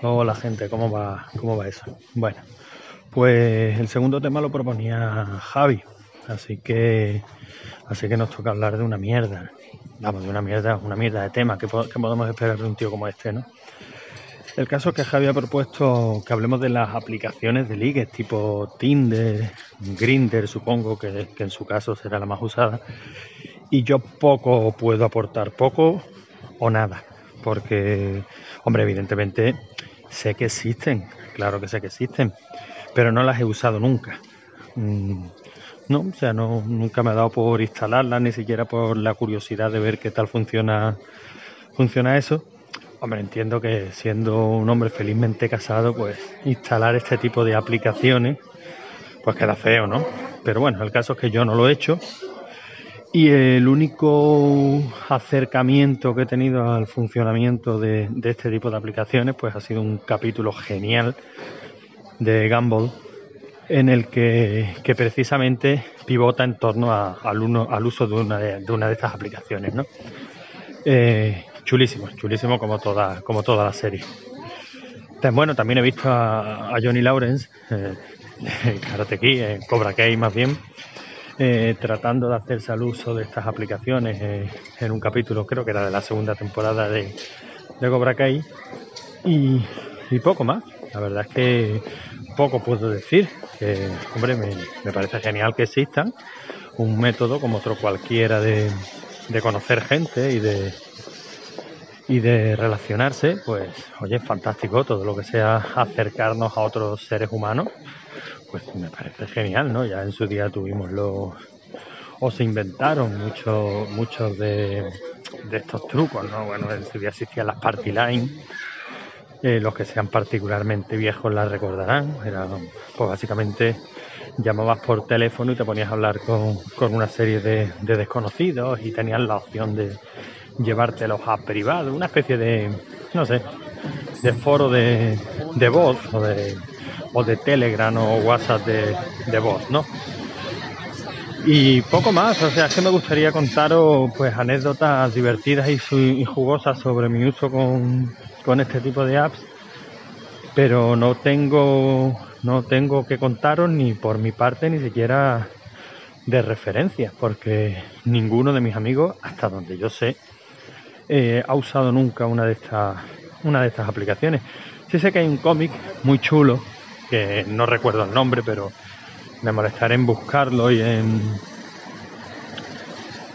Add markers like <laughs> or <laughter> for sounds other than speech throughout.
Hola gente, ¿cómo va, ¿cómo va eso? Bueno, pues el segundo tema lo proponía Javi, así que así que nos toca hablar de una mierda. Vamos, de una mierda, una mierda de tema, que, podemos esperar de un tío como este, no? El caso es que Javi ha propuesto que hablemos de las aplicaciones de ligues tipo Tinder, Grinder, supongo que, que en su caso será la más usada. Y yo poco puedo aportar, poco o nada, porque, hombre, evidentemente Sé que existen, claro que sé que existen, pero no las he usado nunca. Mm, no, o sea, no, nunca me ha dado por instalarlas, ni siquiera por la curiosidad de ver qué tal funciona, funciona eso. Hombre, entiendo que siendo un hombre felizmente casado, pues instalar este tipo de aplicaciones, pues queda feo, ¿no? Pero bueno, el caso es que yo no lo he hecho y el único acercamiento que he tenido al funcionamiento de, este tipo de aplicaciones, pues ha sido un capítulo genial de Gumball, en el que, precisamente pivota en torno al, uso de una de, una de estas aplicaciones, ¿no? Eh, chulísimo, chulísimo como toda, como toda la serie. Bueno, también he visto a, Johnny Lawrence, eh, Karate Kid, en Cobra Kai más bien, eh, tratando de hacerse al uso de estas aplicaciones eh, en un capítulo, creo que era de la segunda temporada de, Cobra Kai. Y, poco más. La verdad es que poco puedo decir. Que, hombre, me, parece genial que existan. Un método como otro cualquiera de, de conocer gente y de, y de relacionarse, pues oye, es fantástico todo lo que sea acercarnos a otros seres humanos, pues me parece genial, ¿no? Ya en su día tuvimos los o se inventaron muchos muchos de, estos trucos, ¿no? Bueno, en su día existían las party line, eh, los que sean particularmente viejos las recordarán, era pues básicamente llamabas por teléfono y te ponías a hablar con, una serie de, de desconocidos y tenías la opción de llevártelos a privado, una especie de, no sé, de foro de, de voz o de o de Telegram o WhatsApp de, voz, ¿no? Y poco más, o sea, es que me gustaría contaros pues anécdotas divertidas y, jugosas sobre mi uso con, con este tipo de apps, pero no tengo, no tengo que contaros ni por mi parte ni siquiera de referencia, porque ninguno de mis amigos, hasta donde yo sé, eh, ha usado nunca una de estas una de estas aplicaciones. Sí sé que hay un cómic muy chulo que no recuerdo el nombre, pero me molestaré en buscarlo y en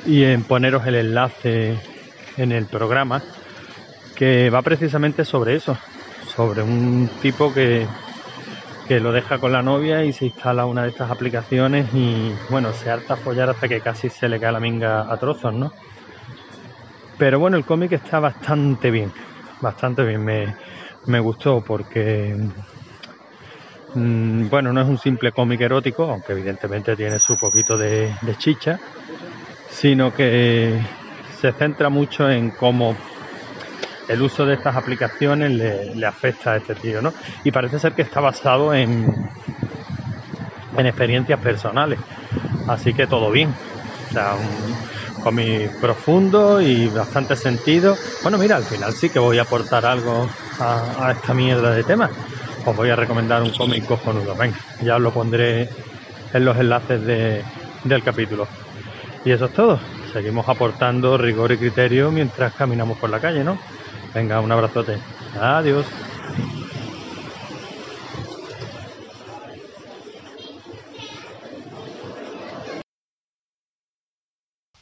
y en poneros el enlace en el programa que va precisamente sobre eso, sobre un tipo que, que lo deja con la novia y se instala una de estas aplicaciones y bueno, se harta a follar hasta que casi se le cae la minga a trozos, ¿no? Pero bueno, el cómic está bastante bien, bastante bien, me, me gustó porque Mm, bueno, no es un simple cómic erótico, aunque evidentemente tiene su poquito de, chicha, sino que se centra mucho en cómo el uso de estas aplicaciones le, afecta a este tío, ¿no? Y parece ser que está basado en, en experiencias personales, así que todo bien. O sea, un cómic profundo y bastante sentido. Bueno, mira, al final sí que voy a aportar algo a, a esta mierda de temas os voy a recomendar un cómic cojonudo. Venga, ya os lo pondré en los enlaces del capítulo. Y eso es todo. Seguimos aportando rigor y criterio mientras caminamos por la calle, ¿no? Venga, un abrazote. Adiós.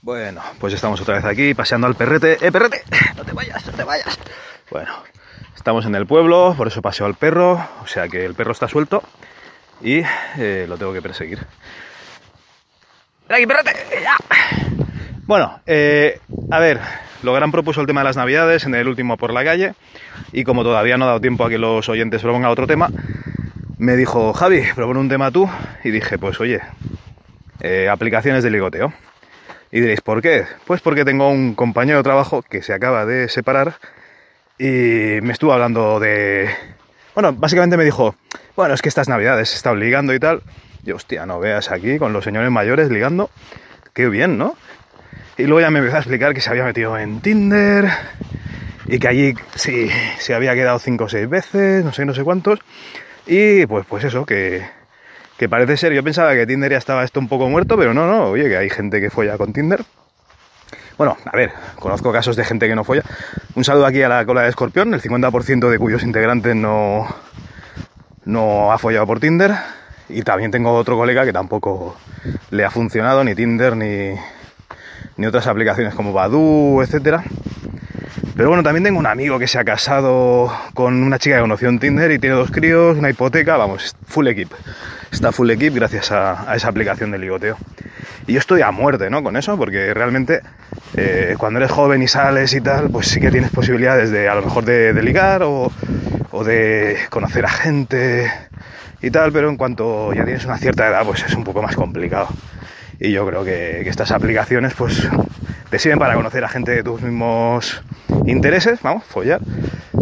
Bueno, pues estamos otra vez aquí paseando al perrete. ¡Eh, perrete! ¡No te vayas, no te vayas! Bueno, Estamos en el pueblo, por eso paseo al perro, o sea que el perro está suelto y eh, lo tengo que perseguir. aquí, ¡Ya! Bueno, eh, a ver, Logran propuso el tema de las navidades en el último por la calle y como todavía no ha dado tiempo a que los oyentes propongan otro tema, me dijo, Javi, propone un tema tú y dije, pues oye, eh, aplicaciones de ligoteo. Y diréis, ¿por qué? Pues porque tengo un compañero de trabajo que se acaba de separar y me estuvo hablando de... Bueno, básicamente me dijo, bueno, es que estas navidades he estado ligando y tal. Y hostia, no veas aquí con los señores mayores ligando. Qué bien, ¿no? Y luego ya me empezó a explicar que se había metido en Tinder y que allí sí se había quedado cinco o seis veces, no sé, no sé cuántos. Y pues, pues eso, que, que parece ser, yo pensaba que Tinder ya estaba esto un poco muerto, pero no, no, oye, que hay gente que folla con Tinder. Bueno, a ver, conozco casos de gente que no folla. Un saludo aquí a la cola de escorpión, el 50% de cuyos integrantes no, no ha follado por Tinder. Y también tengo otro colega que tampoco le ha funcionado ni Tinder ni, ni otras aplicaciones como Badu, etcétera. Pero bueno, también tengo un amigo que se ha casado con una chica que conoció en Tinder y tiene dos críos, una hipoteca, vamos, full equip. Está full equip gracias a, esa aplicación de ligoteo. Y yo estoy a muerte, ¿no? Con eso, porque realmente eh, cuando eres joven y sales y tal, pues sí que tienes posibilidades de a lo mejor de, ligar o, de conocer a gente y tal, pero en cuanto ya tienes una cierta edad, pues es un poco más complicado. Y yo creo que, estas aplicaciones, pues te sirven para conocer a gente de tus mismos intereses, vamos, follar.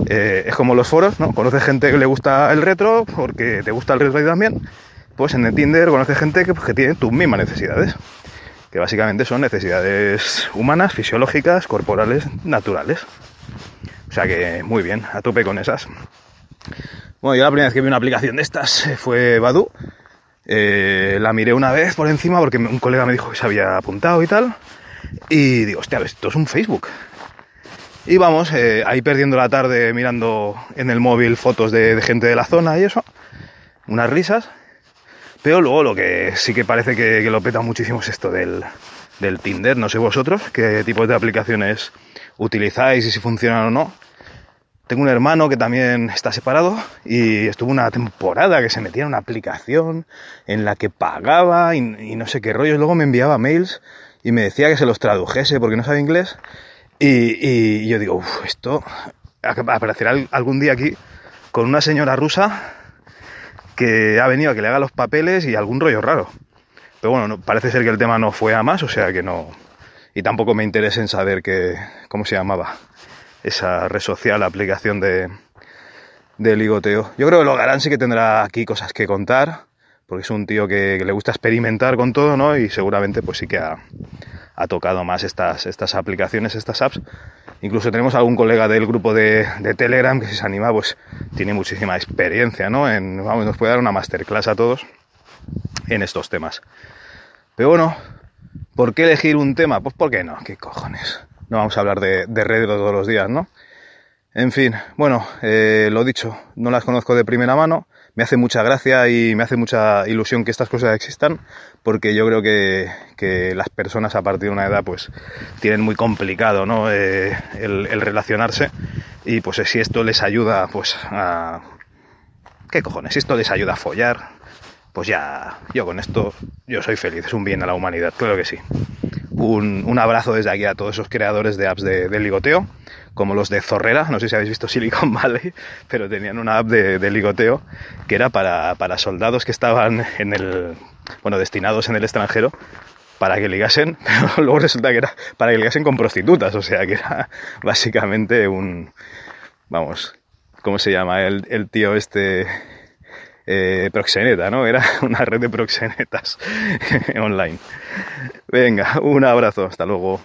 Eh, es como los foros, ¿no? Conoces gente que le gusta el retro, porque te gusta el retro también. Pues en el Tinder conoces gente que, pues, que tiene tus mismas necesidades. Que básicamente son necesidades humanas, fisiológicas, corporales, naturales. O sea que muy bien, a con esas. Bueno, yo la primera vez que vi una aplicación de estas eh, fue Badu. Eh, la miré una vez por encima porque un colega me dijo que se había apuntado y tal. Y digo, hostia, esto es un Facebook. Y vamos, eh, ahí perdiendo la tarde mirando en el móvil fotos de, gente de la zona y eso. Unas risas. Pero luego lo que sí que parece que, lo peta muchísimo es esto del, del Tinder. No sé vosotros qué tipos de aplicaciones utilizáis y si funcionan o no. Tengo un hermano que también está separado y estuvo una temporada que se metía en una aplicación en la que pagaba y, y no sé qué rollos. Luego me enviaba mails y me decía que se los tradujese porque no sabe inglés. Y, yo digo, uff, esto aparecerá algún día aquí con una señora rusa que ha venido a que le haga los papeles y algún rollo raro. Pero bueno, parece ser que el tema no fue a más, o sea que no. Y tampoco me interesa en saber que, cómo se llamaba esa red social, aplicación de, de ligoteo. Yo creo que Logarán sí que tendrá aquí cosas que contar porque es un tío que, le gusta experimentar con todo, ¿no? Y seguramente pues sí que ha, tocado más estas, estas aplicaciones, estas apps. Incluso tenemos algún colega del grupo de, Telegram que si se anima, pues tiene muchísima experiencia, ¿no? En, vamos, nos puede dar una masterclass a todos en estos temas. Pero bueno, ¿por qué elegir un tema? Pues ¿por qué no? ¿Qué cojones? No vamos a hablar de, de todos los días, ¿no? En fin, bueno, eh, lo dicho, no las conozco de primera mano me hace mucha gracia y me hace mucha ilusión que estas cosas existan, porque yo creo que, las personas a partir de una edad pues tienen muy complicado ¿no? Eh, el, relacionarse y pues si esto les ayuda pues a... ¿Qué cojones? Si esto les ayuda a follar, pues ya yo con esto yo soy feliz, es un bien a la humanidad, claro que sí. Un, abrazo desde aquí a todos esos creadores de apps de ligoteo como los de Zorrera, no sé si habéis visto Silicon Valley, pero tenían una app de, ligoteo que era para, soldados que estaban en el, bueno, destinados en el extranjero para que ligasen, <laughs> pero luego resulta que era para que ligasen con prostitutas, o sea que era básicamente un, vamos, ¿cómo se llama? El, el tío este eh, proxeneta, ¿no? Era <laughs> una red de proxenetas <laughs> online. Venga, un abrazo, hasta luego.